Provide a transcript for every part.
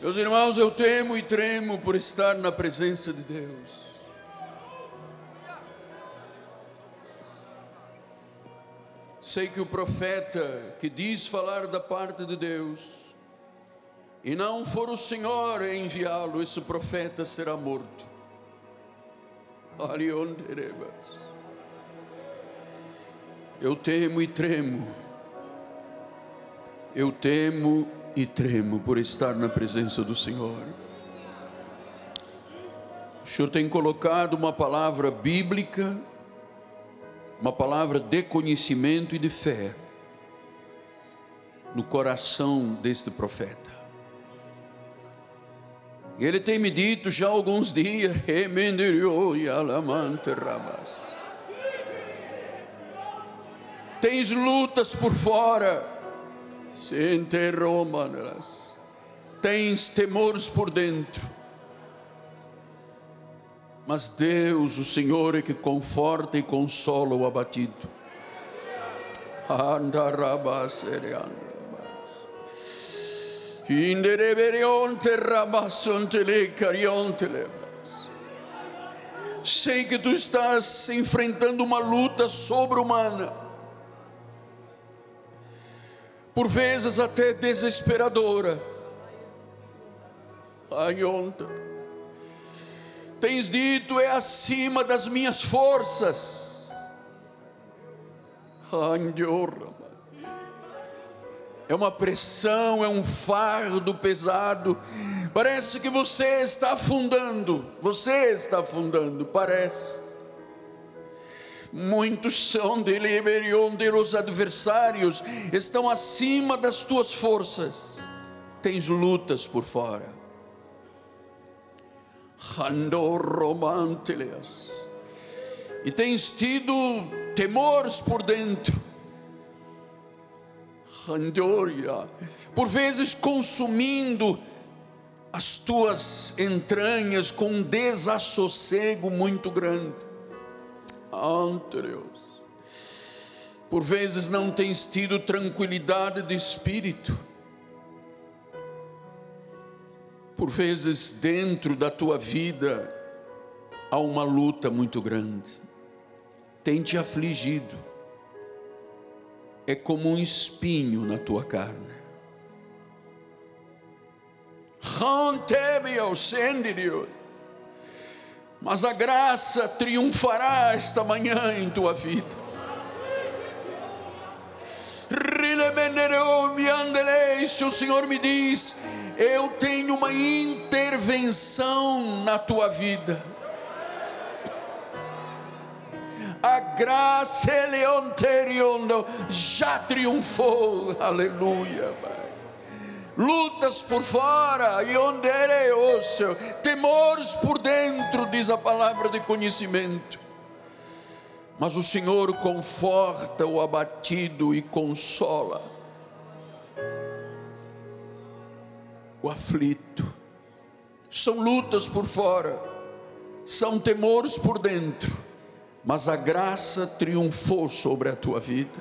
Meus irmãos, eu temo e tremo por estar na presença de Deus. Sei que o profeta que diz falar da parte de Deus, e não for o Senhor a enviá-lo, esse profeta será morto. Eu temo e tremo, eu temo e tremo por estar na presença do Senhor. O Senhor tem colocado uma palavra bíblica, uma palavra de conhecimento e de fé no coração deste profeta. Ele tem me dito já há alguns dias, tens lutas por fora, se interromanas, tens temores por dentro, mas Deus, o Senhor, é que conforta e consola o abatido. Sei que tu estás enfrentando uma luta sobre-humana por vezes até desesperadora. Ai, ontem. Tens dito é acima das minhas forças. É uma pressão, é um fardo pesado. Parece que você está afundando. Você está afundando, parece. Muitos são de onde os adversários estão acima das tuas forças. Tens lutas por fora. E tens tido temores por dentro. Por vezes consumindo as tuas entranhas com um desassossego muito grande ante Deus. Por vezes não tens tido tranquilidade de espírito. Por vezes dentro da tua vida há uma luta muito grande. Tem te afligido. É como um espinho na tua carne. Rante-me ao Deus mas a graça triunfará esta manhã em tua vida. Se o Senhor me diz, eu tenho uma intervenção na tua vida. A graça já triunfou, aleluia lutas por fora e onde era osso, temores por dentro, diz a palavra de conhecimento. Mas o Senhor conforta o abatido e consola o aflito. São lutas por fora, são temores por dentro, mas a graça triunfou sobre a tua vida.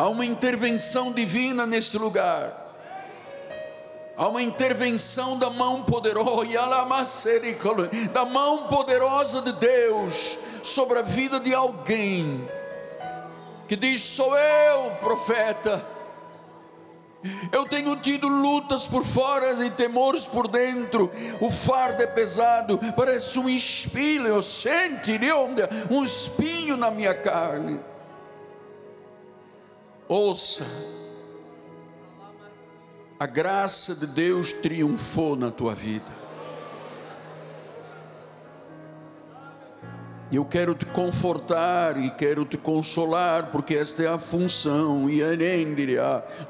Há uma intervenção divina neste lugar. Há uma intervenção da mão poderosa, da mão poderosa de Deus sobre a vida de alguém que diz: Sou eu, profeta. Eu tenho tido lutas por fora e temores por dentro. O fardo é pesado, parece um espinho. Eu senti um espinho na minha carne. Ouça, a graça de Deus triunfou na tua vida. Eu quero te confortar e quero te consolar, porque esta é a função e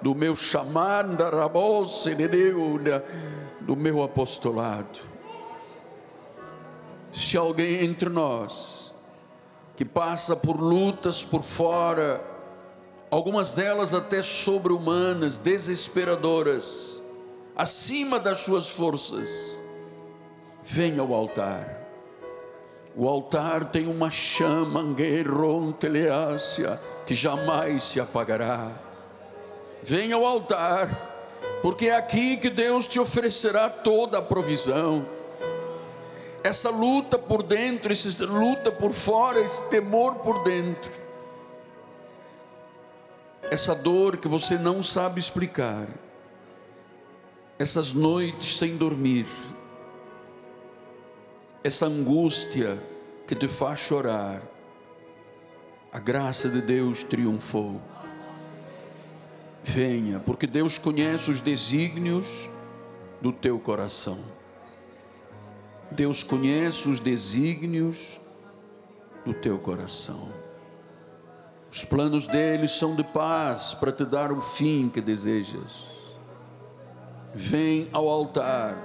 do meu chamado, do meu apostolado. Se alguém entre nós que passa por lutas por fora, algumas delas até sobre-humanas, desesperadoras, acima das suas forças, venha ao altar. O altar tem uma chama, que jamais se apagará. Venha ao altar porque é aqui que Deus te oferecerá toda a provisão. Essa luta por dentro, essa luta por fora, esse temor por dentro, essa dor que você não sabe explicar, essas noites sem dormir, essa angústia que te faz chorar, a graça de Deus triunfou. Venha, porque Deus conhece os desígnios do teu coração. Deus conhece os desígnios do teu coração. Os planos dele são de paz para te dar o fim que desejas. Vem ao altar.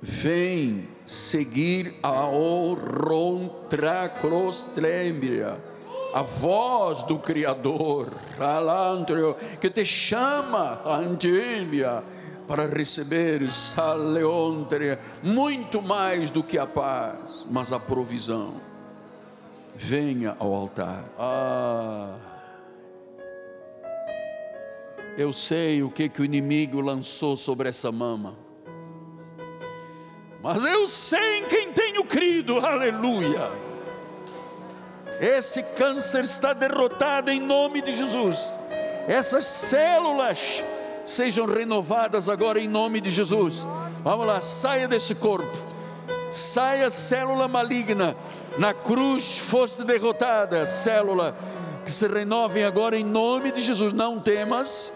Vem seguir a Orontracrostrembria a voz do Criador, Alantrio, que te chama, Antília, para receber Saleontria, muito mais do que a paz, mas a provisão. Venha ao altar. Ah, eu sei o que, que o inimigo lançou sobre essa mama, mas eu sei em quem tenho crido, aleluia esse câncer está derrotado em nome de Jesus. Essas células sejam renovadas agora em nome de Jesus. Vamos lá, saia desse corpo. Saia célula maligna. Na cruz foste derrotada, célula que se renovem agora em nome de Jesus. Não temas,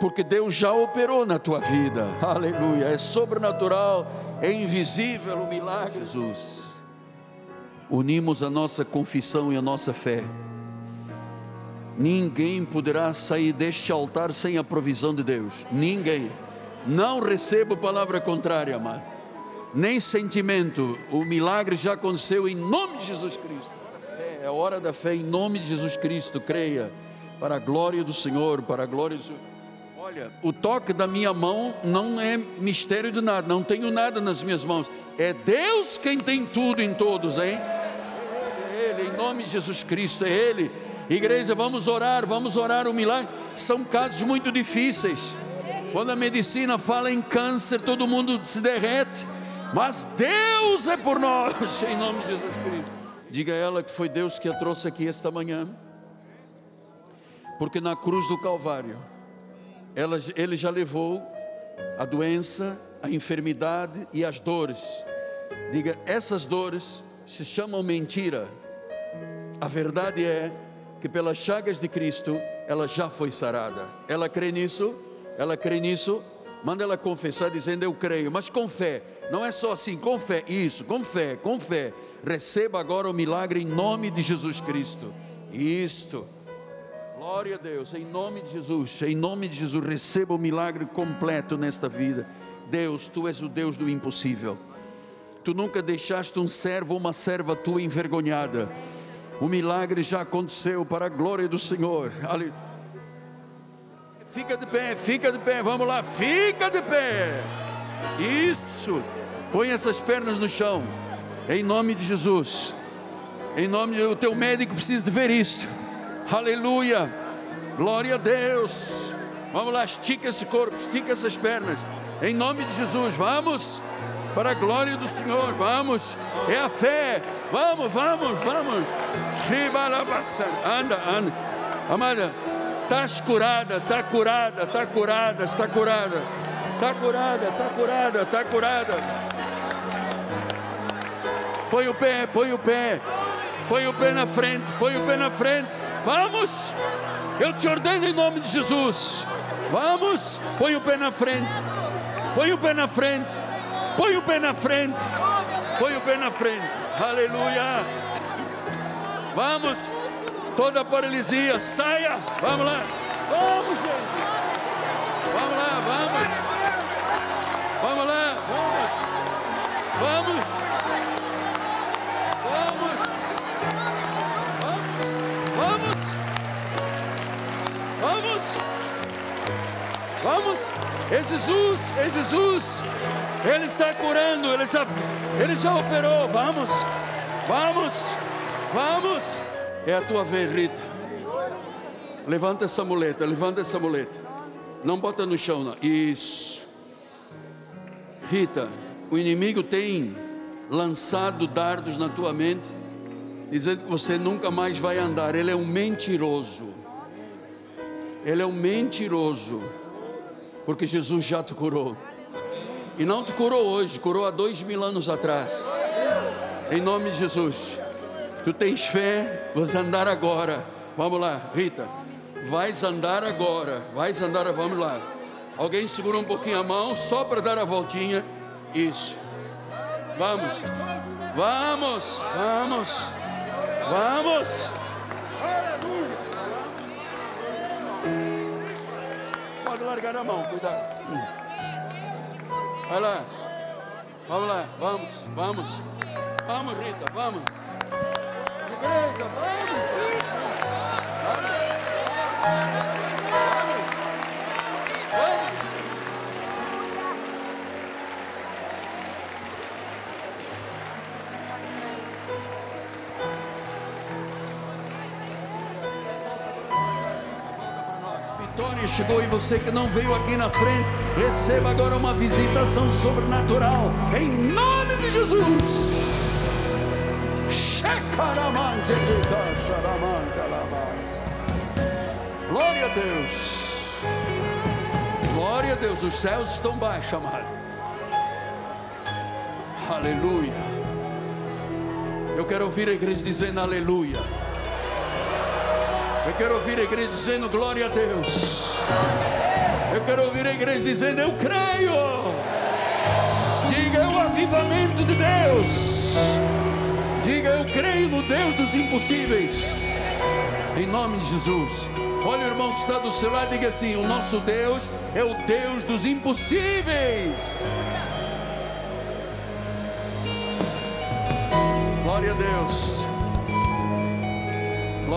porque Deus já operou na tua vida. Aleluia. É sobrenatural, é invisível o milagre. Jesus unimos a nossa confissão e a nossa fé, ninguém poderá sair deste altar sem a provisão de Deus. Ninguém. Não recebo palavra contrária, amado. Nem sentimento. O milagre já aconteceu em nome de Jesus Cristo. É hora da fé em nome de Jesus Cristo. Creia. Para a glória do Senhor, para a glória do Senhor. Olha, o toque da minha mão não é mistério de nada, não tenho nada nas minhas mãos. É Deus quem tem tudo em todos, hein? Ele, em nome de Jesus Cristo, é Ele. Igreja, vamos orar, vamos orar o milagre. São casos muito difíceis. Quando a medicina fala em câncer, todo mundo se derrete. Mas Deus é por nós, em nome de Jesus Cristo. Diga a ela que foi Deus que a trouxe aqui esta manhã. Porque na cruz do Calvário, ela, Ele já levou a doença, a enfermidade e as dores. Diga, essas dores se chamam mentira a verdade é que pelas chagas de Cristo ela já foi sarada. Ela crê nisso? Ela crê nisso? Manda ela confessar dizendo eu creio, mas com fé. Não é só assim, com fé, isso, com fé, com fé. Receba agora o milagre em nome de Jesus Cristo. Isto. Glória a Deus, em nome de Jesus, em nome de Jesus, receba o milagre completo nesta vida. Deus, tu és o Deus do impossível. Tu nunca deixaste um servo ou uma serva tua envergonhada. O milagre já aconteceu para a glória do Senhor. Fica de pé, fica de pé, vamos lá, fica de pé. Isso. Põe essas pernas no chão. Em nome de Jesus. Em nome do teu médico precisa de ver isso. Aleluia. Glória a Deus. Vamos lá, estica esse corpo, estica essas pernas. Em nome de Jesus, vamos para a glória do Senhor. Vamos, é a fé. Vamos, vamos, vamos. Anda, anda. Amada, estás curada, está curada, está curada, está curada. Está curada, está curada, está curada. Põe o pé, põe o pé. Põe o pé na frente, põe o pé na frente. Vamos. Eu te ordeno em nome de Jesus. Vamos. Põe o pé na frente. Põe o pé na frente. Põe o pé na frente. Põe o pé na frente. Aleluia. Vamos. Toda paralisia, saia. Vamos lá. Vamos, gente. Vamos lá, vamos. É Jesus, é Jesus. Ele está curando, ele já, ele já operou. Vamos, vamos, vamos. É a tua vez, Rita. Levanta essa muleta, levanta essa muleta. Não bota no chão, não. Isso. Rita, o inimigo tem lançado dardos na tua mente, dizendo que você nunca mais vai andar. Ele é um mentiroso. Ele é um mentiroso. Porque Jesus já te curou. E não te curou hoje, curou há dois mil anos atrás. Em nome de Jesus. Tu tens fé, vais andar agora. Vamos lá, Rita. Vais andar agora. Vais andar, vamos lá. Alguém segura um pouquinho a mão, só para dar a voltinha. Isso. Vamos. Vamos. Vamos. Vamos. Largar a mão, cuidado. Vai lá. Vamos lá, vamos, vamos. Vamos, Rita, vamos. Igreja, vamos. Chegou e você que não veio aqui na frente, receba agora uma visitação sobrenatural em nome de Jesus. Glória a Deus. Glória a Deus. Os céus estão baixos, amado. Aleluia. Eu quero ouvir a igreja dizendo aleluia. Eu quero ouvir a igreja dizendo glória a Deus. Eu quero ouvir a igreja dizendo eu creio. Diga é o avivamento de Deus. Diga eu creio no Deus dos impossíveis. Em nome de Jesus. Olha o irmão que está do seu lado e diga assim: O nosso Deus é o Deus dos impossíveis. Glória a Deus.